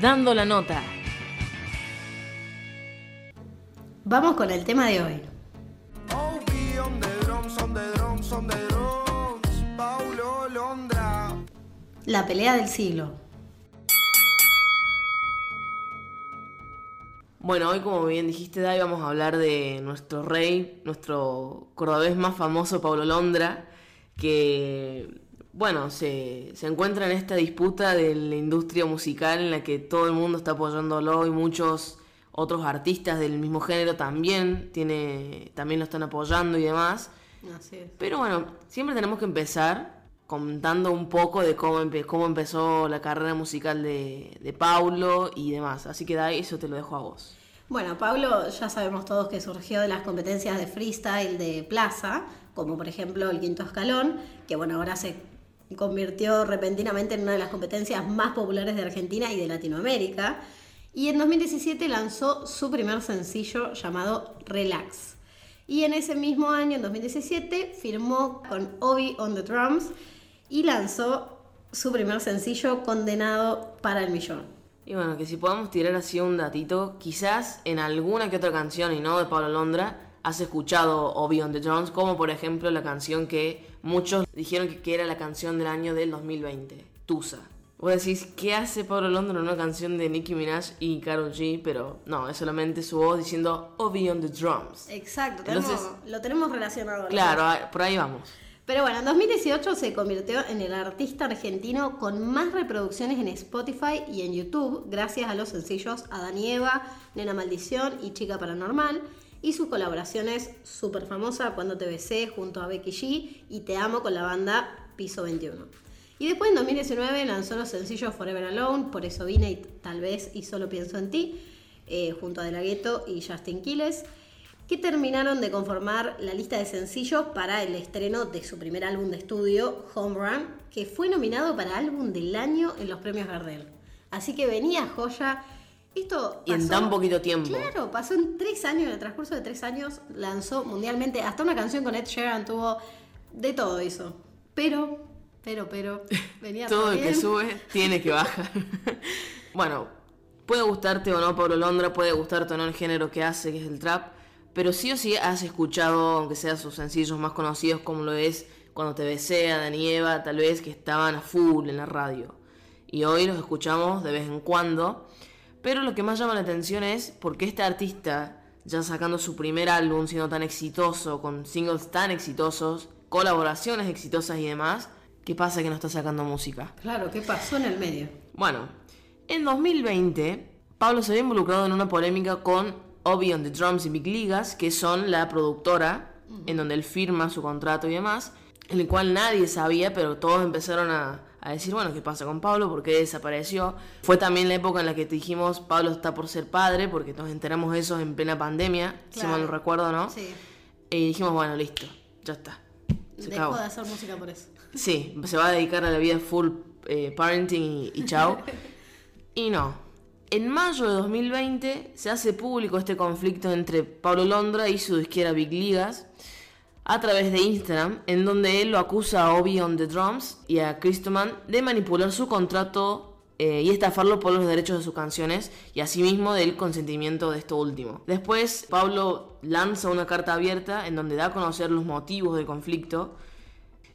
Dando la Nota. Vamos con el tema de hoy. La pelea del siglo. Bueno, hoy como bien dijiste, Dai, vamos a hablar de nuestro rey, nuestro cordobés más famoso, Pablo Londra, que, bueno, se, se encuentra en esta disputa de la industria musical en la que todo el mundo está apoyándolo y muchos otros artistas del mismo género también, tiene, también lo están apoyando y demás. Así es. Pero bueno, siempre tenemos que empezar contando un poco de cómo, empe- cómo empezó la carrera musical de, de Paulo y demás. Así que Dai, eso te lo dejo a vos. Bueno, Pablo ya sabemos todos que surgió de las competencias de freestyle de plaza, como por ejemplo el quinto escalón, que bueno, ahora se convirtió repentinamente en una de las competencias más populares de Argentina y de Latinoamérica. Y en 2017 lanzó su primer sencillo llamado Relax. Y en ese mismo año, en 2017, firmó con Obi on the Drums y lanzó su primer sencillo Condenado para el Millón. Y bueno, que si podemos tirar así un datito, quizás en alguna que otra canción y no de Pablo Londra, has escuchado Obi on the Drums, como por ejemplo la canción que muchos dijeron que, era la canción del año del 2020, Tusa. Vos decís, ¿qué hace Pablo Londra en una canción de Nicki Minaj y Karol G? Pero no, es solamente su voz diciendo Obi on the Drums. Exacto, Entonces- tenemos- lo tenemos relacionado. Claro, ah, por ahí vamos. Pero bueno, en 2018 se convirtió en el artista argentino con más reproducciones en Spotify y en YouTube, gracias a los sencillos Adán y Eva, Nena Maldición y Chica Paranormal, y sus colaboraciones súper famosa Cuando te besé junto a Becky G y Te amo con la banda Piso 21. Y después en 2019 lanzó los sencillos Forever Alone, Por eso vine y Tal vez y solo pienso en ti, eh, junto a De La Ghetto y Justin Quiles que terminaron de conformar la lista de sencillos para el estreno de su primer álbum de estudio, Home Run, que fue nominado para álbum del año en los premios Gardel. Así que venía joya. Esto Y en tan poquito tiempo. Claro, pasó en tres años, en el transcurso de tres años, lanzó mundialmente, hasta una canción con Ed Sheeran tuvo, de todo hizo. Pero, pero, pero, venía Todo el que sube tiene que bajar. bueno, puede gustarte o no Pablo Londra, puede gustarte o no el género que hace, que es el trap, pero sí o sí has escuchado, aunque sea sus sencillos más conocidos, como lo es Cuando te besé, Adán y Eva, tal vez que estaban a full en la radio. Y hoy los escuchamos de vez en cuando. Pero lo que más llama la atención es por qué este artista, ya sacando su primer álbum, siendo tan exitoso, con singles tan exitosos, colaboraciones exitosas y demás, ¿qué pasa que no está sacando música? Claro, ¿qué pasó en el medio? Bueno, en 2020, Pablo se había involucrado en una polémica con Obi on the Drums y Big Ligas, que son la productora en donde él firma su contrato y demás, en el cual nadie sabía, pero todos empezaron a, a decir, bueno, ¿qué pasa con Pablo? ¿Por qué desapareció? Fue también la época en la que te dijimos, Pablo está por ser padre, porque nos enteramos de eso en plena pandemia, si Claro. mal no recuerdo, ¿no? Sí, Y dijimos, bueno, listo, ya está. Se dejó acabó. de hacer música por eso. Sí, se va a dedicar a la vida full eh, parenting y, y chao. y no. En mayo de 2020 se hace público este conflicto entre Pablo Londra y su disquera Big Ligas a través de Instagram, en donde él lo acusa a Obi on the Drums y a Christoman de manipular su contrato eh, y estafarlo por los derechos de sus canciones y asimismo del consentimiento de esto último. Después, Pablo lanza una carta abierta en donde da a conocer los motivos del conflicto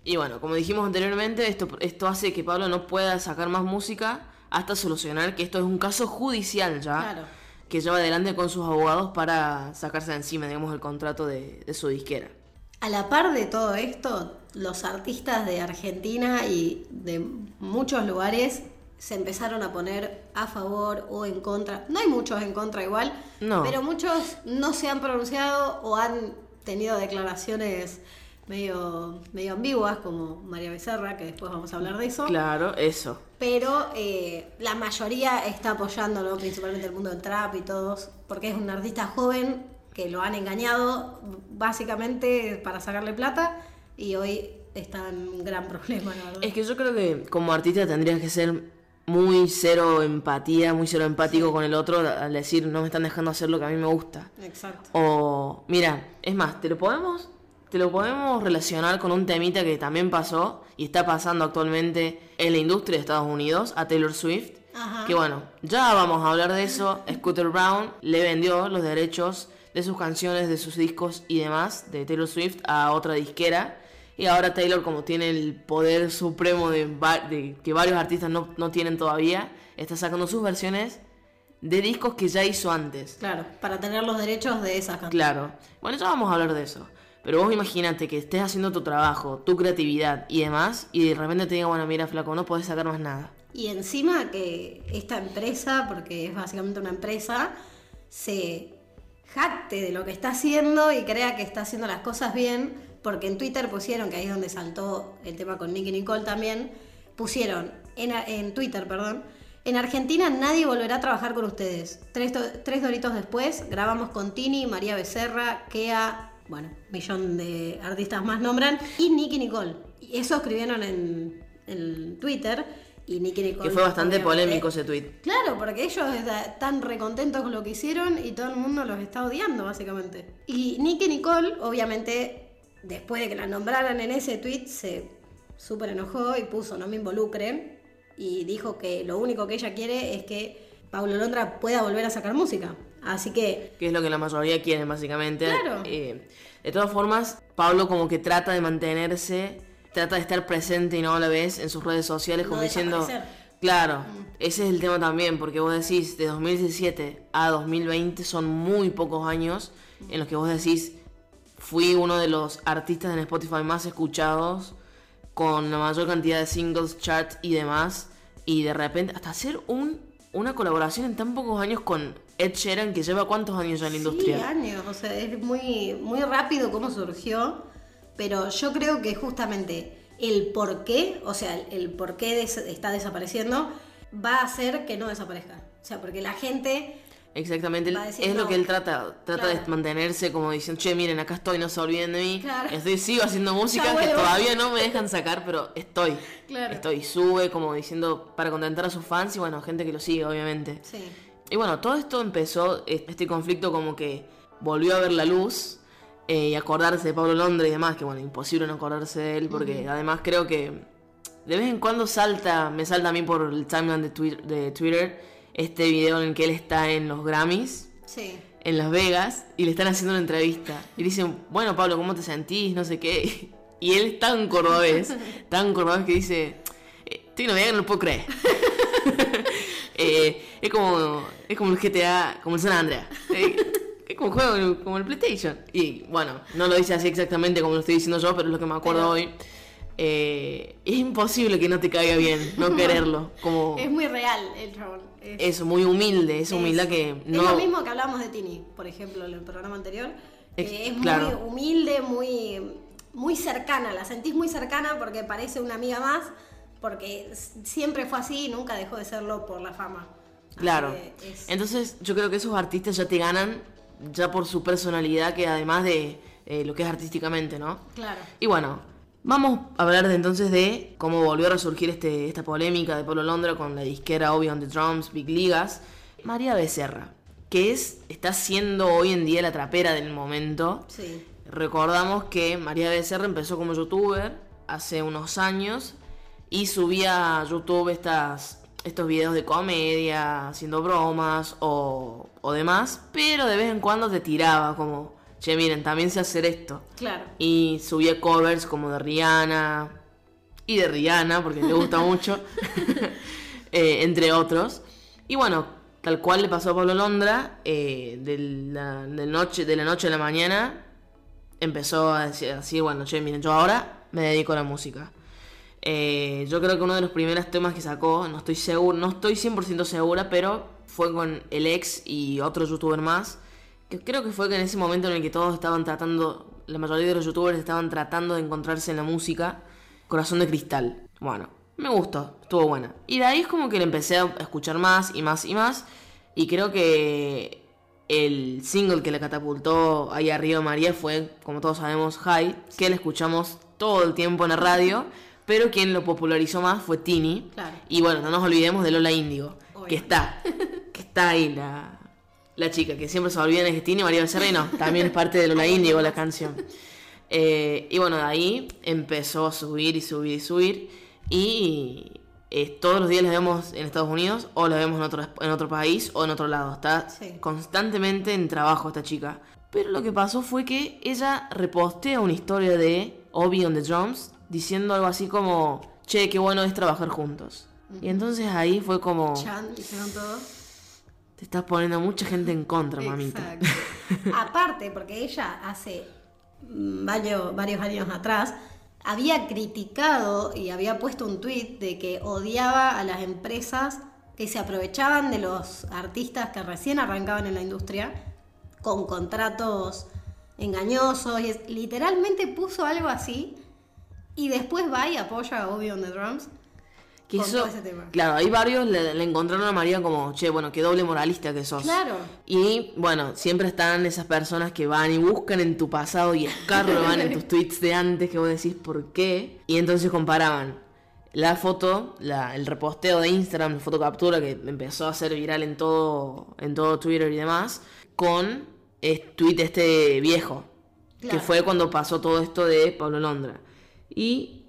y bueno, como dijimos anteriormente, esto, esto hace que Pablo no pueda sacar más música hasta solucionar que esto es un caso judicial ya, Claro. que lleva adelante con sus abogados para sacarse de encima, digamos, el contrato de, de su disquera. A la par de todo esto, los artistas de Argentina y de muchos lugares se empezaron a poner a favor o en contra. No hay muchos en contra igual, No. pero muchos no se han pronunciado o han tenido declaraciones medio, medio ambiguas, como María Becerra, que después vamos a hablar de eso. Claro, eso. Pero eh, la mayoría está apoyándolo, principalmente el mundo del trap y todos, porque es un artista joven que lo han engañado básicamente para sacarle plata y hoy está en un gran problema, la verdad. Es que yo creo que como artista tendrías que ser muy cero empatía, muy cero empático con el otro al decir no me están dejando hacer lo que a mí me gusta. Exacto. O, mira, es más, te lo podemos, te lo podemos relacionar con un temita que también pasó y está pasando actualmente en la industria de Estados Unidos, a Taylor Swift, Ajá. Que bueno, ya vamos a hablar de eso. Scooter Brown le vendió los derechos de sus canciones, de sus discos y demás de Taylor Swift a otra disquera. Y ahora Taylor, como tiene el poder supremo de, que varios artistas no, no tienen todavía, está sacando sus versiones de discos que ya hizo antes. Claro, para tener los derechos de esas canciones. Claro. Bueno, ya vamos a hablar de eso. Pero vos imagínate que estés haciendo tu trabajo, tu creatividad y demás, y de repente te diga, bueno, mira, flaco, no podés sacar más nada. Y encima que esta empresa, porque es básicamente una empresa, se jacte de lo que está haciendo y crea que está haciendo las cosas bien, porque en Twitter pusieron, que ahí es donde saltó el tema con Nicky Nicole también, pusieron en, en Twitter, perdón, en Argentina nadie volverá a trabajar con ustedes. Tres, tres doritos después grabamos con Tini, María Becerra, Kea, bueno, millón de artistas más nombran, y Nicky Nicole. Y eso escribieron en, en Twitter. Y Nicky Nicole. Que fue bastante polémico ese tweet. Claro, porque ellos están recontentos con lo que hicieron y todo el mundo los está odiando, básicamente. Y Nicky Nicole, obviamente, después de que la nombraran en ese tweet, se súper enojó y puso no me involucren. Y dijo que lo único que ella quiere es que Paulo Londra pueda volver a sacar música. Así que, Que es lo que la mayoría quieren, básicamente. Claro. Eh, de todas formas, Pablo como que trata de mantenerse, trata de estar presente y no la vez en sus redes sociales, No como diciendo... Claro, ese es el tema también, porque vos decís, de 2017 a 2020 son muy pocos años en los que vos decís, fui uno de los artistas en Spotify más escuchados, con la mayor cantidad de singles, charts y demás, y de repente, hasta hacer un, una colaboración en tan pocos años con Ed Sheeran, que lleva cuántos años ya en la sí, industria. años. O sea, es muy, muy rápido cómo surgió. Pero yo creo que justamente el por qué, o sea, el, por qué des- está desapareciendo, va a hacer que no desaparezca. O sea, porque la gente Exactamente, decir, es lo que él trata, trata de mantenerse como diciendo, che, miren, acá estoy, no se olviden de mí. Claro. Estoy, sigo haciendo música que todavía no me dejan sacar, pero estoy. Claro. Estoy, sube como diciendo para contentar a sus fans y bueno, gente que lo sigue, obviamente. Sí. Y bueno, todo esto empezó, este conflicto como que volvió a ver la luz eh, y acordarse de Pablo Londra y demás, que bueno, imposible no acordarse de él, porque además creo que de vez en cuando salta, me salta a mí por el timeline de, Twi- de Twitter este video en el que él está en los Grammys Sí. en Las Vegas y le están haciendo una entrevista. Y le dicen, bueno, Pablo, ¿cómo te sentís? No sé qué. Y él es tan cordobés, tan cordobés que dice, eh, estoy en Navidad que no lo puedo creer. Eh, es como es como el GTA, como el San Andreas. Eh, un juego como el PlayStation. Y bueno, no lo dice así exactamente como lo estoy diciendo yo, pero es lo que me acuerdo Pero- hoy. Eh, es imposible que no te caiga bien, no quererlo. Como Es muy real el chabón. Es, eso, muy humilde, esa humildad que es lo mismo que hablábamos de Tini, por ejemplo, en el programa anterior. Es claro. muy humilde, muy, muy cercana. La sentís muy cercana porque parece una amiga más. Porque siempre fue así y nunca dejó de serlo por la fama. Claro. es- Entonces yo creo que esos artistas ya te ganan ya por su personalidad que además de eh, lo que es artísticamente, ¿no? Claro. Y bueno, vamos a hablar de entonces de cómo volvió a resurgir este, esta polémica de Pablo Londra con la disquera Obi on the Drums, Big Ligas. María Becerra, que es, está siendo hoy en día la trapera del momento. Sí. Recordamos que María Becerra empezó como youtuber hace unos años y subía a YouTube estas, estos videos de comedia, haciendo bromas o, o demás, pero de vez en cuando te tiraba como, che, miren, también sé hacer esto. Claro. Y subía covers como de Rihanna y de Rihanna, porque le gusta mucho, eh, entre otros. Y bueno, tal cual le pasó a Pablo Londra, eh, de, la, de noche, de la noche a la mañana, empezó a decir así, bueno, che, miren, yo ahora me dedico a la música. Eh, yo creo que uno de los primeros temas que sacó, no estoy seguro, no estoy 100% segura, pero fue con el ex y otro youtuber más, que creo que fue que en ese momento en el que todos estaban tratando, la mayoría de los youtubers estaban tratando de encontrarse en la música, Corazón de Cristal. Bueno, me gustó, estuvo buena. Y de ahí es como que le empecé a escuchar más y más y más, y creo que el single que le catapultó ahí arriba María fue, como todos sabemos, High, que le escuchamos todo el tiempo en la radio, pero quien lo popularizó más fue Tini. Claro. Y bueno, no nos olvidemos de Lola Índigo, que está, que está ahí la, la chica, que siempre se olvidan es que Tini, María Becerra y no, también es parte de Lola Índigo la canción. Eh, y bueno, de ahí empezó a subir y subir y subir. Y eh, todos los días la vemos en Estados Unidos o la vemos en otro, en otro país o en otro lado. Está Sí. constantemente en trabajo esta chica. Pero lo que pasó fue que ella repostea una historia de Obi on the Drums diciendo algo así como, che, qué bueno es trabajar juntos. Y entonces ahí fue como, Chan, dijeron todos. te estás poniendo mucha gente en contra, mamita. Exacto. Aparte, porque ella hace mm, varios, varios años atrás había criticado y había puesto un tuit de que odiaba a las empresas que se aprovechaban de los artistas que recién arrancaban en la industria con contratos engañosos. Y es- literalmente puso algo así y después va y apoya a Obi on the Drums. Que con eso, todo ese tema. claro, hay varios le, le encontraron a María como, che, bueno, qué doble moralista que sos. Claro. Y bueno, siempre están esas personas que van y buscan en tu pasado y escarban en tus tweets de antes que vos decís por qué. Y entonces comparaban la foto, la- el reposteo de Instagram, la foto captura que empezó a ser viral en todo, en todo Twitter y demás, con el tweet este viejo, que fue cuando pasó todo esto de Pablo Londra. Y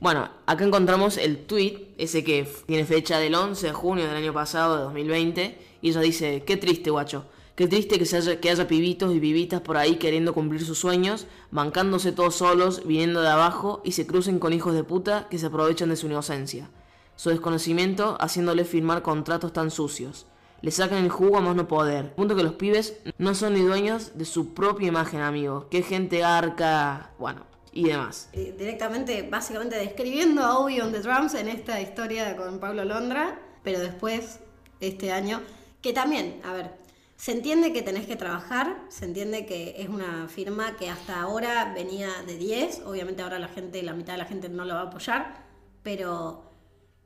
bueno, acá encontramos el tweet, ese que tiene fecha del 11 de junio del año pasado, de 2020, y ella dice, qué triste, guacho. Qué triste que, haya, que haya pibitos y pibitas por ahí queriendo cumplir sus sueños, bancándose todos solos, viniendo de abajo, y se crucen con hijos de puta que se aprovechan de su inocencia. Su desconocimiento haciéndole firmar contratos tan sucios. Le sacan el jugo a más no poder. Punto que los pibes no son ni dueños de su propia imagen, amigo. Qué gente garca. Bueno, y demás. eh, directamente, básicamente describiendo a Obi on the Drums en esta historia con Pablo Londra, pero después, este año, que también, a ver, se entiende que tenés que trabajar, se entiende que es una firma que hasta ahora venía de 10, obviamente ahora la gente, la mitad de la gente no lo va a apoyar, pero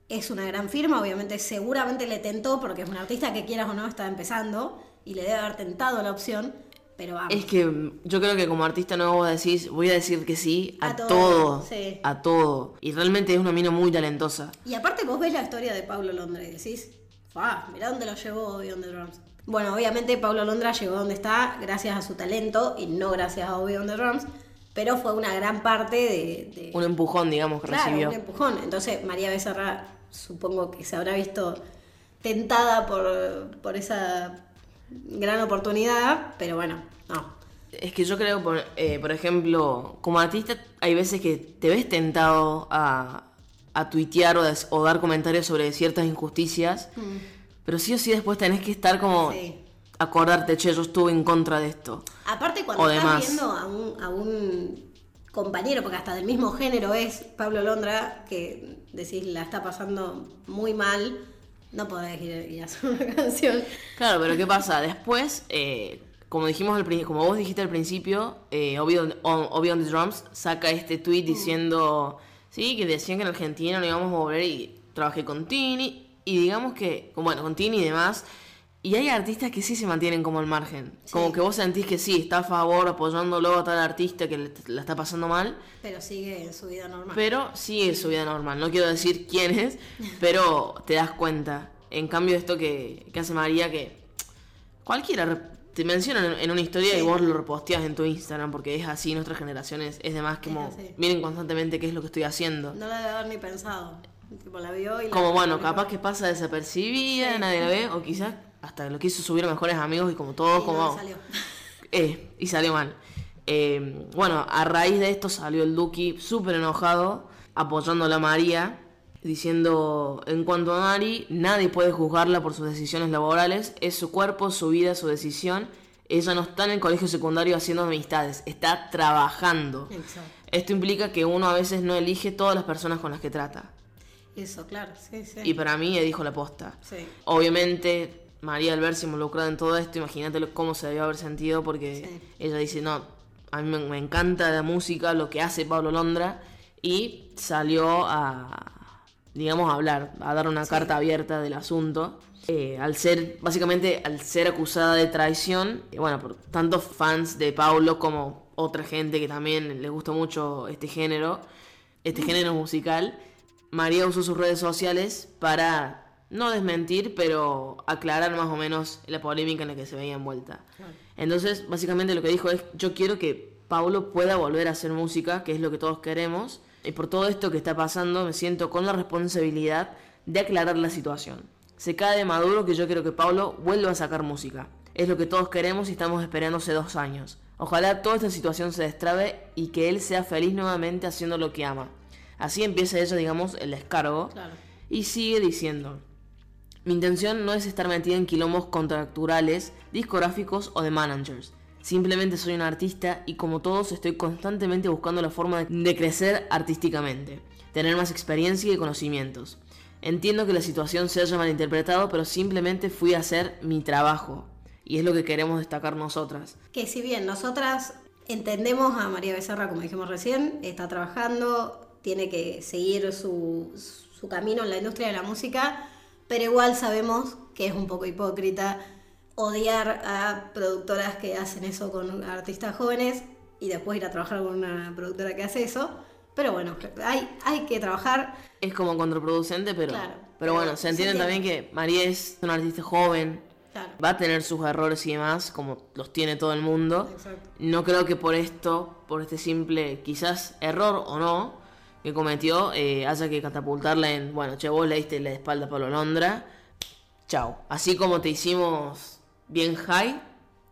es una gran firma, obviamente seguramente le tentó porque es un artista que quieras o no está empezando y le debe haber tentado la opción, pero vamos. Es que mm, yo creo que como artista nuevo vos decís, voy a decir que sí a, A todo, todo. sí. A todo. Y realmente es una mina muy talentosa. Y aparte vos ves la historia de Pablo Londra y decís, ¡fa! Mirá dónde lo llevó Obi on the Drums. Bueno, obviamente Pablo Londra llegó donde está gracias a su talento y no gracias a Obi on the Drums, pero fue una gran parte de... de- Un empujón, digamos, que claro, recibió. un empujón. Entonces María Becerra supongo que se habrá visto tentada por, por esa gran oportunidad, pero bueno, no. Es que yo creo, por, eh, por ejemplo, como artista hay veces que te ves tentado a, a tuitear o, des- o dar comentarios sobre ciertas injusticias, pero sí o sí después tenés que estar como... Sí. Acordarte, che, yo estuve en contra de esto. Aparte cuando O estás demás. viendo a un, a un compañero, porque hasta del mismo género es Pablo Londra, que decís la está pasando muy mal, no podés ir, ir a hacer una canción. Claro, pero ¿qué pasa? Después, eh, como dijimos al como vos dijiste al principio, eh, Obi on, on- Obi on the Drums saca este tweet diciendo, sí, que decían que en Argentina no íbamos a volver y trabajé con Tini, y digamos que, bueno, con Tini y demás, y hay artistas que sí se mantienen como al margen, como que vos sentís que sí, está a favor, apoyándolo a tal artista que le- la está pasando mal, Pero sigue en su vida normal. pero sigue su vida normal. No quiero decir quién es, pero te das cuenta. En cambio, esto que, que hace María, que cualquiera te menciona en, en una historia y vos lo reposteas en tu Instagram, porque es así, nuestras generaciones es de más como miren constantemente qué es lo que estoy haciendo. No la debe haber ni pensado. Tipo, la vio y la- Como bueno, capaz que pasa desapercibida, nadie la ve, o quizás hasta lo quiso subir a mejores amigos y como todos, y como... no salió. Eh, y salió mal. Eh, bueno, a raíz de esto salió el Duki súper enojado, apoyando a la María, diciendo, en cuanto a Mari, nadie puede juzgarla por sus decisiones laborales, es su cuerpo, su vida, su decisión. Ella no está en el colegio secundario haciendo amistades, está trabajando. Exacto. Esto implica que uno a veces no elige todas las personas con las que trata. Eso, claro, sí, sí. Y para mí, dijo la posta. Sí. Obviamente, María al verse involucrada en todo esto, imagínate cómo se debió haber sentido porque Sí. ella dice, no, a mí me, encanta la música, lo que hace Pablo Londra, y salió a, digamos, a hablar, a dar una carta abierta del asunto. Eh, al ser, básicamente, al ser acusada de traición, bueno, por tantos fans de Pablo como otra gente que también les gusta mucho este género, este género musical, María usó sus redes sociales para no desmentir, pero aclarar más o menos la polémica en la que se veía envuelta. Entonces, básicamente lo que dijo es, yo quiero que Pablo pueda volver a hacer música, que es lo que todos queremos, y por todo esto que está pasando me siento con la responsabilidad de aclarar la situación. Se cae de maduro que yo quiero que Pablo vuelva a sacar música. Es lo que todos queremos y estamos esperando hace dos años. Ojalá toda esta situación se destrabe y que él sea feliz nuevamente haciendo lo que ama. Así empieza ella, digamos, el descargo. Claro. Y sigue diciendo, mi intención no es estar metida en quilombos contracturales, discográficos o de managers. Simplemente soy un artista y como todos estoy constantemente buscando la forma de crecer artísticamente, tener más experiencia y conocimientos. Entiendo que la situación se haya malinterpretado, pero simplemente fui a hacer mi trabajo. Y es lo que queremos destacar nosotras. Que si bien nosotras entendemos a María Becerra, como dijimos recién, está trabajando, tiene que seguir su camino en la industria de la música, pero igual sabemos que es un poco hipócrita odiar a productoras que hacen eso con artistas jóvenes y después ir a trabajar con una productora que hace eso. Pero bueno, hay, hay que trabajar. Es como contraproducente, pero, Claro, pero, pero bueno, se se entiende también que María es una artista joven, Claro. va a tener sus errores y demás, como los tiene todo el mundo. Exacto. No creo que por esto, por este simple quizás error o no que cometió, eh, haya que catapultarla en, bueno, che, vos le diste la espalda a Pablo Londra, chao. Así como te hicimos bien high,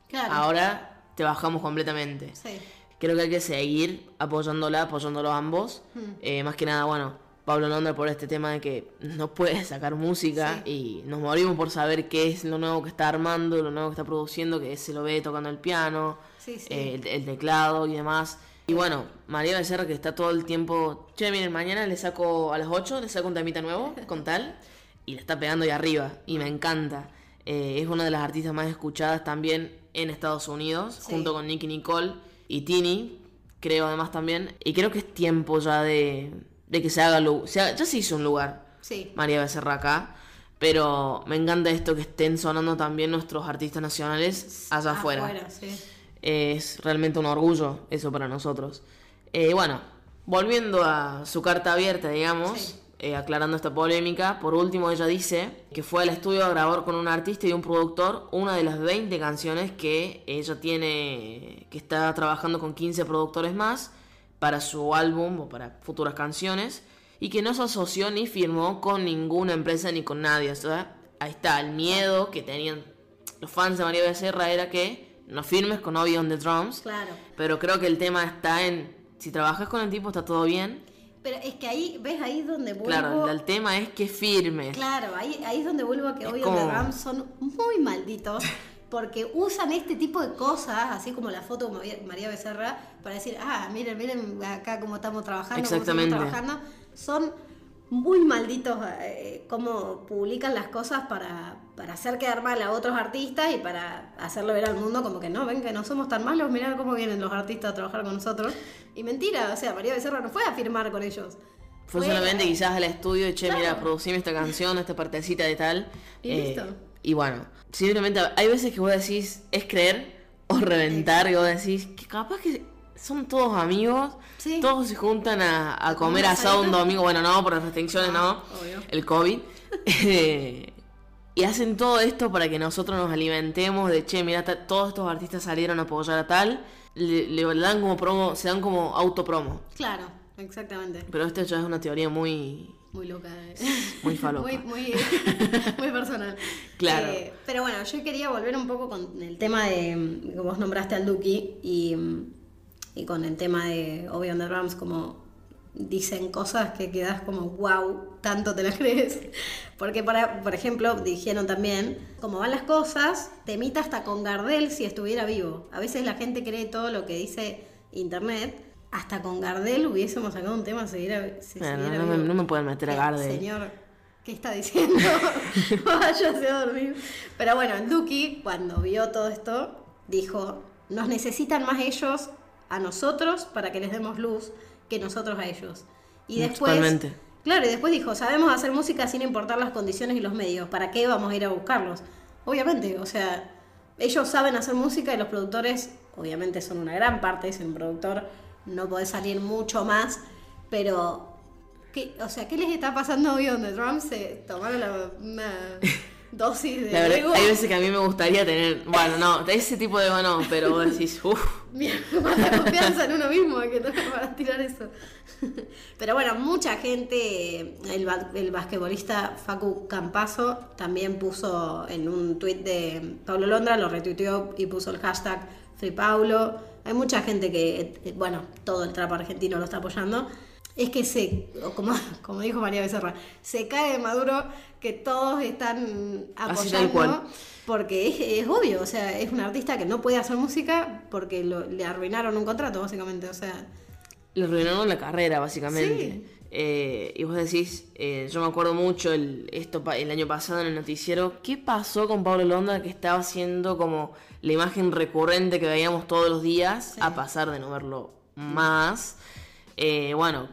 Claro. ahora te bajamos completamente. Sí. Creo que hay que seguir apoyándola, apoyándolo ambos. Eh, más que nada, bueno, Pablo Londra por este tema de que no puede sacar música y nos morimos por saber qué es lo nuevo que está armando, lo nuevo que está produciendo, que se lo ve tocando el piano, sí. eh, el, el teclado y demás. Y bueno, María Becerra que está todo el tiempo, che, miren, mañana le saco a las 8, le saco un temita nuevo con tal, y le está pegando ahí arriba, y me encanta. Eh, es una de las artistas más escuchadas también en Estados Unidos, Sí. junto con Nicky Nicole y Tini, creo además también. Y creo que es tiempo ya de, de que se haga se haga- Ya se hizo un lugar, Sí. María Becerra acá. Pero me encanta esto que estén sonando también nuestros artistas nacionales allá afuera. sí. Es realmente un orgullo eso para nosotros. Eh, bueno, volviendo a su carta abierta, digamos, Sí. eh, aclarando esta polémica, por último ella dice que fue al estudio a grabar con un artista y un productor una de las 20 canciones que ella tiene, que está trabajando con 15 productores más para su álbum o para futuras canciones y que no se asoció ni firmó con ninguna empresa ni con nadie. O sea, ahí está, el miedo que tenían los fans de María Becerra era que no firmes con Obi on the Drums. Claro. Pero creo que el tema está en, si trabajas con el tipo está todo bien. Pero es que ahí, ¿ves? Ahí donde vuelvo. Claro, el tema es que firmes. Claro, ahí, ahí es donde vuelvo a que hoy como- The Rams son muy malditos porque usan este tipo de cosas, así como la foto de María- Becerra, para decir, ah, miren, miren acá cómo estamos trabajando, cómo estamos Exactamente. trabajando. Son muy malditos eh, cómo publican las cosas para, para hacer quedar mal a otros artistas y para hacerlo ver al mundo como que no, ven que no somos tan malos, mirá cómo vienen los artistas a trabajar con nosotros. Y mentira, o sea, María Becerra no fue a firmar con ellos. Fue solamente quizás al estudio y che, Claro. mira, producime esta canción, esta partecita de tal. Y Eh, listo. Y bueno, simplemente hay veces que vos decís, es creer o reventar, y vos decís, que capaz que son todos amigos, Sí. todos se juntan a, a comer asado un domingo, bueno, no, por las restricciones no, Ah, obvio. el COVID. Eh, y hacen todo esto para que nosotros nos alimentemos de, che, mira, todos estos artistas salieron a apoyar a tal, le, le dan como promo, se dan como autopromo. Claro, exactamente. Pero esto ya es una teoría muy, Muy loca. eh. muy falopa. Muy, muy, muy personal. Claro. Eh, pero bueno, yo quería volver un poco con el tema de que vos nombraste al Duki y, mm, y con el tema de Obi on the Rams, como dicen cosas que quedas como wow, tanto te las crees. Porque, para, por ejemplo, dijeron también, como van las cosas, temita hasta con Gardel si estuviera vivo. A veces la gente cree todo lo que dice internet. Hasta con Gardel hubiésemos sacado un tema si siguiera no, me, no me pueden meter a Gardel. Señor, ¿qué está diciendo? Váyase a dormir. Pero bueno, Duki, cuando vio todo esto, dijo: Nos necesitan más ellos a nosotros para que les demos luz que nosotros a ellos. Y después. Totalmente. Claro, y después dijo: Sabemos hacer música sin importar las condiciones y los medios. ¿Para qué vamos a ir a buscarlos? Obviamente, o sea, ellos saben hacer música y los productores, obviamente, son una gran parte. Si un productor no puede salir mucho más, pero ¿Qué- o sea, ¿qué les está pasando hoy on the drums? Se tomaron la, una, dosis de La verdad, ego. hay veces que a mí me gustaría tener. Bueno, no, ese tipo de ego no, pero vos decís, uff. Mala confianza en uno mismo que no para tirar eso. Pero bueno, mucha gente, el, el basquetbolista Facu Campazo también puso en un tuit de Pablo Londra, lo retuiteó y puso el hashtag Free Paulo. Hay mucha gente que, eh, bueno, todo el trap argentino lo está apoyando. Es que se, como, como dijo María Becerra, se cae de Maduro que todos están apoyando porque es, es obvio, o sea, es un artista que no puede hacer música porque lo- le arruinaron un contrato, básicamente, o sea, Le arruinaron la carrera, básicamente. Sí. Eh, y vos decís, eh, yo me acuerdo mucho el, esto el año pasado en el noticiero, ¿qué pasó con Pablo Londra que estaba siendo como la imagen recurrente que veíamos todos los días Sí. a pasar de no verlo más? Eh, bueno,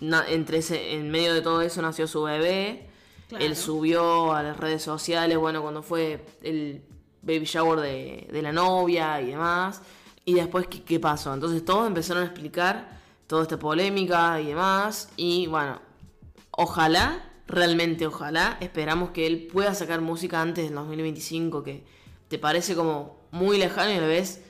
na- entre ese, en medio de todo eso nació su bebé, Claro. él subió a las redes sociales, bueno, cuando fue el baby shower de, de la novia y demás. Y después, ¿qué, qué pasó? Entonces todos empezaron a explicar toda esta polémica y demás. Y bueno, ojalá, realmente ojalá, esperamos que él pueda sacar música antes del 2025, que te parece como muy lejano y a la vez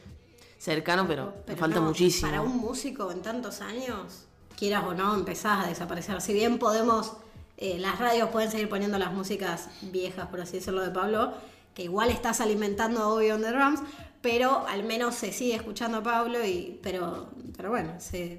cercano, pero, me falta no, muchísimo. Para un músico en tantos años, quieras o no, empezás a desaparecer. Si bien podemos, eh, las radios pueden seguir poniendo las músicas viejas, por así decirlo, de Pablo, que igual estás alimentando a on the Drums, pero al menos se sigue escuchando a Pablo, y, pero, pero bueno, se,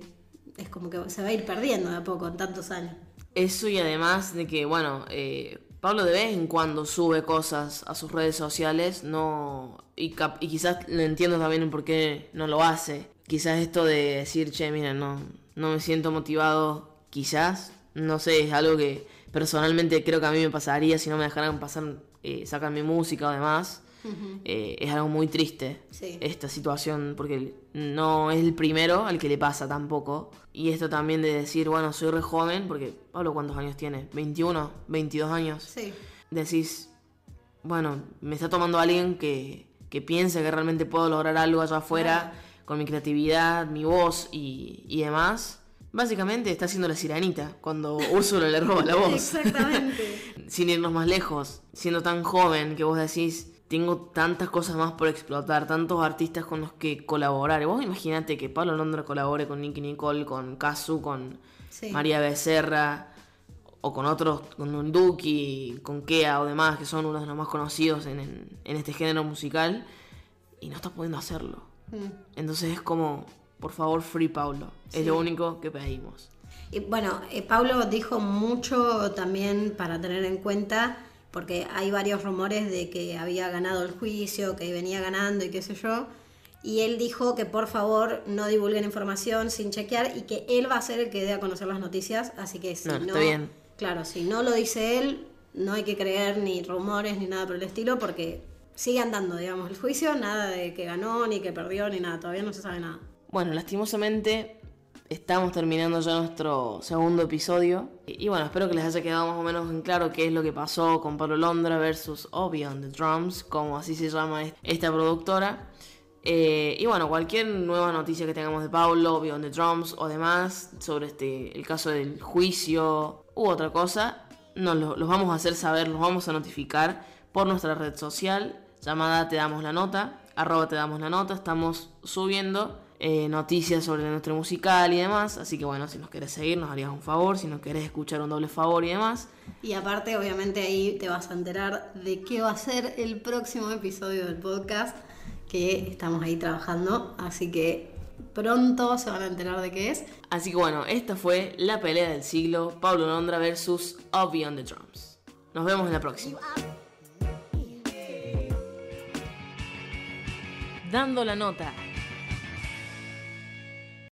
es como que se va a ir perdiendo de a poco en tantos años. Eso y además de que, bueno, eh, Pablo de vez en cuando sube cosas a sus redes sociales, no y, quizás lo entiendo también por qué no lo hace. Quizás esto de decir, che, mira, no, no me siento motivado, quizás, no sé, es algo que personalmente creo que a mí me pasaría si no me dejaran pasar, eh, sacar mi música o demás. Eh, es algo muy triste Sí. esta situación porque no es el primero al que le pasa tampoco. Y esto también de decir, bueno, soy re joven, porque Pablo, ¿cuántos años tiene? ¿21? ¿22 años? Sí. Decís, bueno, me está tomando alguien que, que piensa que realmente puedo lograr algo allá afuera con mi creatividad, mi voz y, y demás. Básicamente está haciendo la sirenita cuando Úrsula le roba la voz Exactamente. sin irnos más lejos, siendo tan joven que vos decís, tengo tantas cosas más por explotar, tantos artistas con los que colaborar. Y vos imaginate que Pablo Londra colabore con Nicky Nicole, con Kazu, con Sí. María Becerra, o con otros, con un Duki, con Kea o demás, que son unos de los más conocidos en, en- en este género musical, y no estás pudiendo hacerlo. Mm. Entonces es como, por favor, free Pablo. Es lo único que pedimos. Y bueno, eh, Pablo dijo mucho también para tener en cuenta, porque hay varios rumores de que había ganado el juicio, que venía ganando y qué sé yo. Y él dijo que por favor no divulguen información sin chequear y que él va a ser el que dé a conocer las noticias. Así que si No, no, está bien. claro, si no lo dice él, no hay que creer ni rumores ni nada por el estilo, porque sigue andando, digamos, el juicio, nada de que ganó, ni que perdió, ni nada, todavía no se sabe nada. Bueno, lastimosamente estamos terminando ya nuestro segundo episodio. Y, bueno, espero que les haya quedado más o menos en claro qué es lo que pasó con Pablo Londra versus Obi on the Drums, como así se llama es- esta productora. Eh, y bueno, cualquier nueva noticia que tengamos de Pablo, on the Drums o demás sobre este, el caso del juicio u otra cosa, nos lo- los vamos a hacer saber, los vamos a notificar por nuestra red social llamada Te Damos la Nota, arroba Te Damos la Nota. Estamos subiendo eh, noticias sobre nuestro musical y demás. Así que bueno, si nos querés seguir, nos harías un favor. Si nos querés escuchar un doble favor y demás. Y aparte, obviamente, ahí te vas a enterar de qué va a ser el próximo episodio del podcast que estamos ahí trabajando. Así que pronto se van a enterar de qué es. Así que bueno, esta fue la pelea del siglo. Pablo Londra versus Obi on the Drums. Nos vemos en la próxima. Dando la nota.